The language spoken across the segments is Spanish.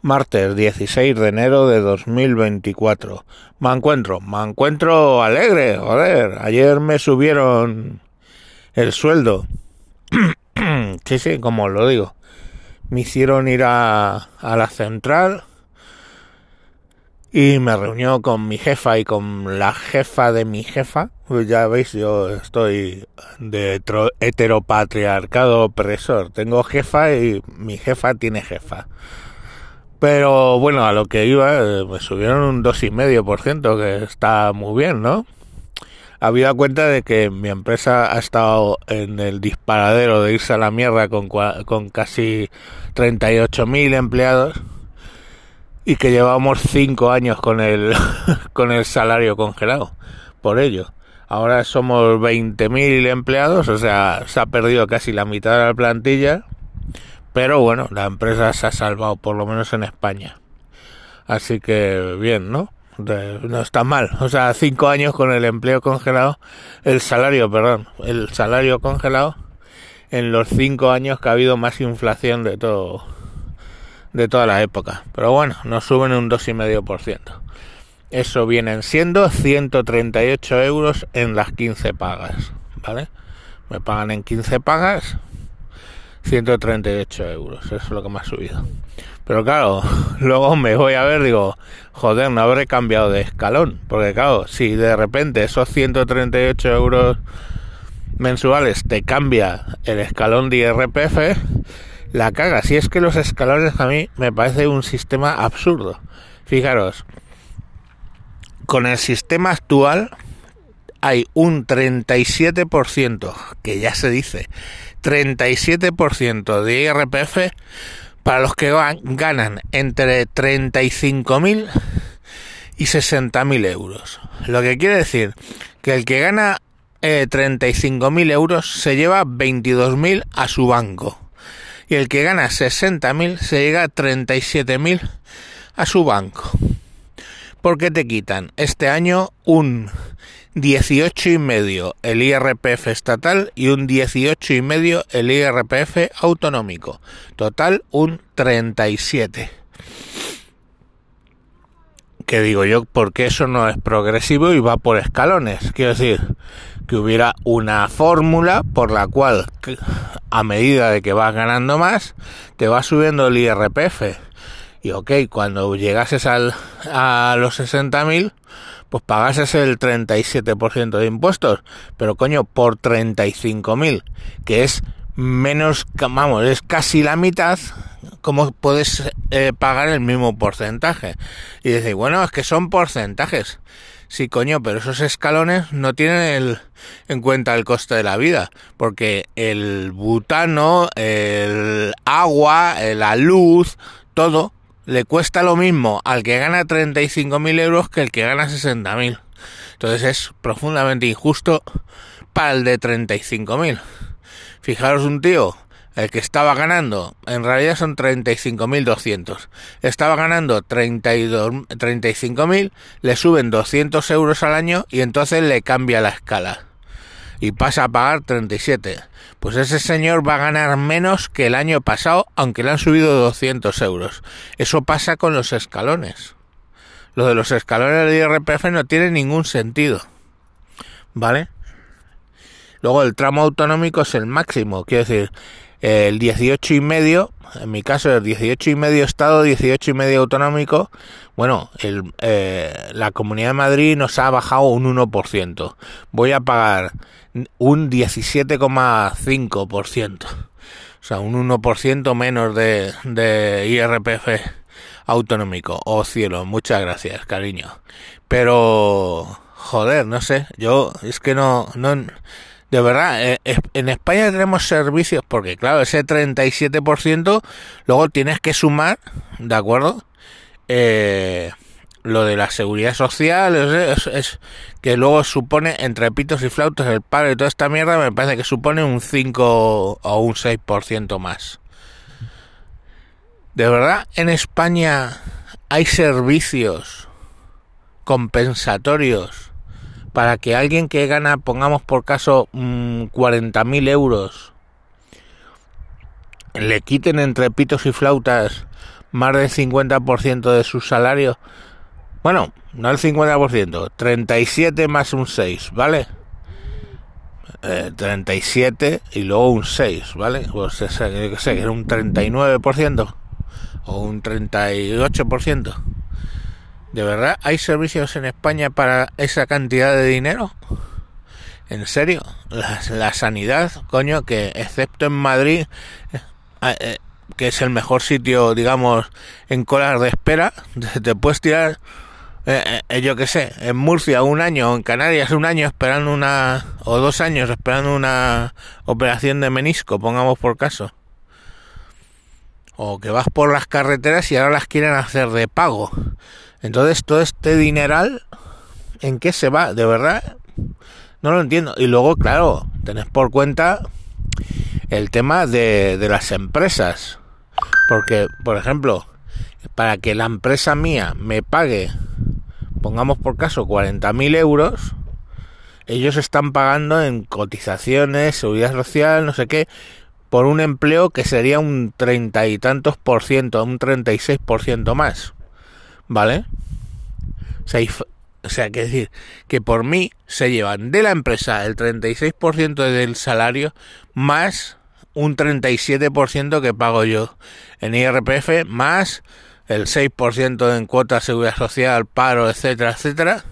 Martes 16 de enero de 2024. Me encuentro, me encuentro alegre, joder. Ayer me subieron el sueldo. sí, sí, como lo digo. Me hicieron ir a, la central y me reunió con mi jefa y con la jefa de mi jefa. Pues ya veis, yo estoy de heteropatriarcado opresor. Tengo jefa y mi jefa tiene jefa. Pero bueno, a lo que iba, eh, me subieron un 2,5%, que está muy bien, ¿no? Había cuenta de que mi empresa ha estado en el disparadero de irse a la mierda con, con casi 38.000 empleados y que llevamos 5 años con el, con el salario congelado. Por ello, ahora somos 20.000 empleados, o sea, se ha perdido casi la mitad de la plantilla pero bueno, la empresa se ha salvado, por lo menos en España. Así que bien, ¿no? no está mal. O sea, cinco años con el empleo congelado, el salario, perdón, el salario congelado en los cinco años que ha habido más inflación de todo, de toda la época. Pero bueno, nos suben un 2,5%. Eso vienen siendo 138 euros en las 15 pagas, ¿vale? Me pagan en 15 pagas, 138 euros, eso es lo que me ha subido. Pero claro, luego me voy a ver, digo, joder, no habré cambiado de escalón. Porque claro, si de repente esos 138 euros mensuales te cambia el escalón de IRPF, la caga. Si es que los escalones a mí me parece un sistema absurdo. Fijaros, con el sistema actual hay un 37% que ya se dice 37% de IRPF para los que ganan entre 35.000 y 60.000 euros. Lo que quiere decir que el que gana eh, 35.000 euros se lleva 22.000 a su banco. Y el que gana 60.000 se llega a 37.000 a su banco. ¿Por qué te quitan este año un 18 y medio el IRPF estatal y un 18 y medio el IRPF autonómico. Total un 37. Que digo yo, porque eso no es progresivo y va por escalones. Quiero decir, que hubiera una fórmula por la cual a medida de que vas ganando más, te va subiendo el IRPF. Y ok, cuando llegases al, a los 60.000, pues pagases el 37% de impuestos, pero coño, por 35.000, que es menos, vamos, es casi la mitad, ¿cómo puedes eh, pagar el mismo porcentaje? Y dice, bueno, es que son porcentajes. Sí, coño, pero esos escalones no tienen el, en cuenta el coste de la vida, porque el butano, el agua, la luz, todo le cuesta lo mismo al que gana 35.000 euros que el que gana 60.000. Entonces es profundamente injusto para el de 35.000. Fijaros un tío, el que estaba ganando, en realidad son 35.200. Estaba ganando 35.000, le suben 200 euros al año y entonces le cambia la escala y pasa a pagar 37. Pues ese señor va a ganar menos que el año pasado, aunque le han subido 200 euros. Eso pasa con los escalones. Lo de los escalones del IRPF no tiene ningún sentido. ¿Vale? Luego el tramo autonómico es el máximo, quiero decir, el 18 y medio, en mi caso el 18 y medio estado, 18 y medio autonómico, bueno, el, eh, la Comunidad de Madrid nos ha bajado un 1%. Voy a pagar un 17,5%. O sea, un 1% menos de, de IRPF autonómico. Oh cielo, muchas gracias, cariño. Pero, joder, no sé, yo es que no, no, de verdad, eh, en España tenemos servicios porque, claro, ese 37% luego tienes que sumar, ¿de acuerdo? Eh, lo de la seguridad social es, que luego supone entre pitos y flautas el paro y toda esta mierda me parece que supone un 5 o un 6% más. De verdad, en España hay servicios compensatorios para que alguien que gana, pongamos por caso, 40.000 mm, euros, le quiten entre pitos y flautas más del 50% de su salario. Bueno, no el 50%, 37 más un 6, ¿vale? 37 eh, y luego un 6, ¿vale? Pues yo que sé, era un 39% o un 38%. ¿De verdad hay servicios en España para esa cantidad de dinero? ¿En serio? La, sanidad, coño, que excepto en Madrid, eh, eh, que es el mejor sitio, digamos, en colas de espera, te puedes tirar, eh, yo qué sé, en Murcia un año, en Canarias un año esperando una, o dos años esperando una operación de menisco, pongamos por caso. O que vas por las carreteras y ahora las quieren hacer de pago. Entonces todo este dineral, ¿en qué se va? De verdad, no lo entiendo. Y luego, claro, tenés por cuenta el tema de las empresas. Porque, por ejemplo, para que la empresa mía me pague, pongamos por caso, 40.000 euros, ellos están pagando en cotizaciones, seguridad social, no sé qué, por un empleo que sería un treinta y tantos por ciento, un 36 por ciento más. ¿vale? O sea, o sea, que decir que por mí se llevan de la empresa el 36% del salario más un 37% que pago yo en IRPF más el 6% en cuota seguridad social, paro, etcétera, etcétera.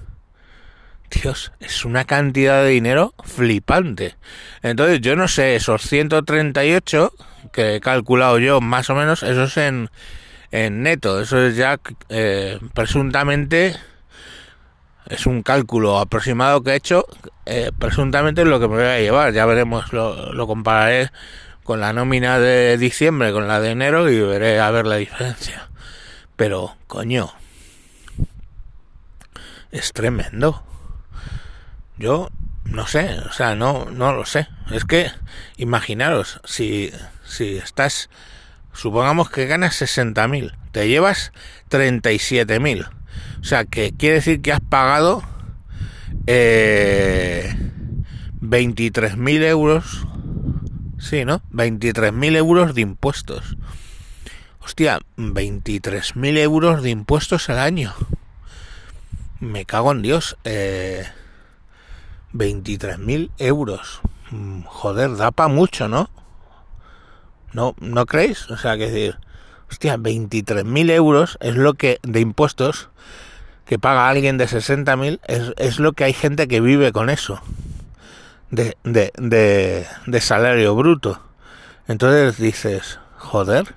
Dios, es una cantidad de dinero flipante. Entonces, yo no sé, esos 138 que he calculado yo más o menos, eso es en en neto. Eso es ya eh, presuntamente es un cálculo aproximado que he hecho. Eh, presuntamente es lo que me voy a llevar. Ya veremos, lo, lo compararé con la nómina de diciembre con la de enero y veré a ver la diferencia. Pero, coño, es tremendo. Yo no sé, o sea, no, no lo sé. Es que, imaginaros, si, si estás supongamos que ganas 60.000, te llevas 37.000. O sea, que quiere decir que has pagado eh, 23.000 euros. Sí, ¿no? 23.000 euros de impuestos. Hostia, 23.000 euros de impuestos al año. Me cago en Dios. Eh, 23.000 euros. Mm, joder, da para mucho, ¿no? ¿No, ¿No creéis? O sea, que decir, hostia, 23.000 euros es lo que, de impuestos, que paga alguien de 60.000, es, es lo que hay gente que vive con eso, de, de, de, de salario bruto. Entonces dices, joder,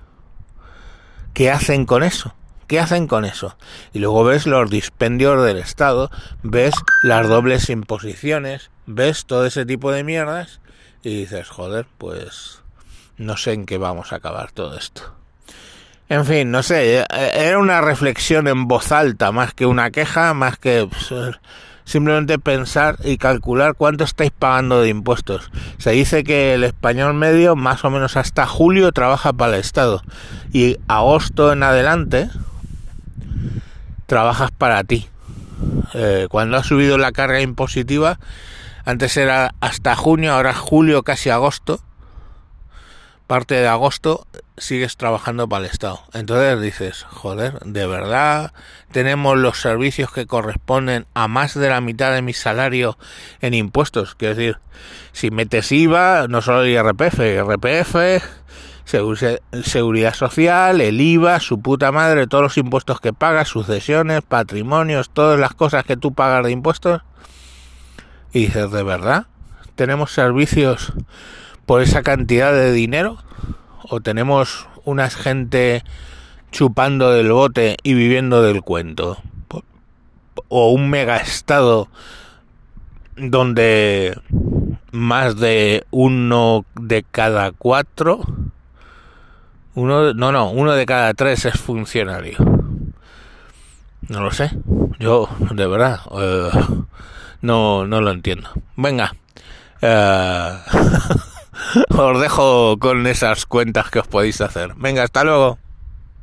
¿qué hacen con eso? ¿Qué hacen con eso? Y luego ves los dispendios del Estado, ves las dobles imposiciones, ves todo ese tipo de mierdas y dices, joder, pues no sé en qué vamos a acabar todo esto. En fin, no sé, era una reflexión en voz alta, más que una queja, más que simplemente pensar y calcular cuánto estáis pagando de impuestos. Se dice que el español medio más o menos hasta julio trabaja para el Estado y agosto en adelante trabajas para ti. Eh, cuando ha subido la carga impositiva, antes era hasta junio, ahora julio, casi agosto parte de agosto sigues trabajando para el Estado. Entonces dices, joder, de verdad tenemos los servicios que corresponden a más de la mitad de mi salario en impuestos. Quiero decir, si metes IVA, no solo el IRPF, IRPF, seguridad social, el IVA, su puta madre, todos los impuestos que pagas, sucesiones, patrimonios, todas las cosas que tú pagas de impuestos. Y dices, ¿de verdad? Tenemos servicios por esa cantidad de dinero? ¿O tenemos una gente chupando del bote y viviendo del cuento? ¿O un mega estado donde más de uno de cada cuatro uno no no uno de cada tres es funcionario. No lo sé. Yo de verdad eh, no no lo entiendo. Venga eh, os dejo con esas cuentas que os podéis hacer. Venga, hasta luego.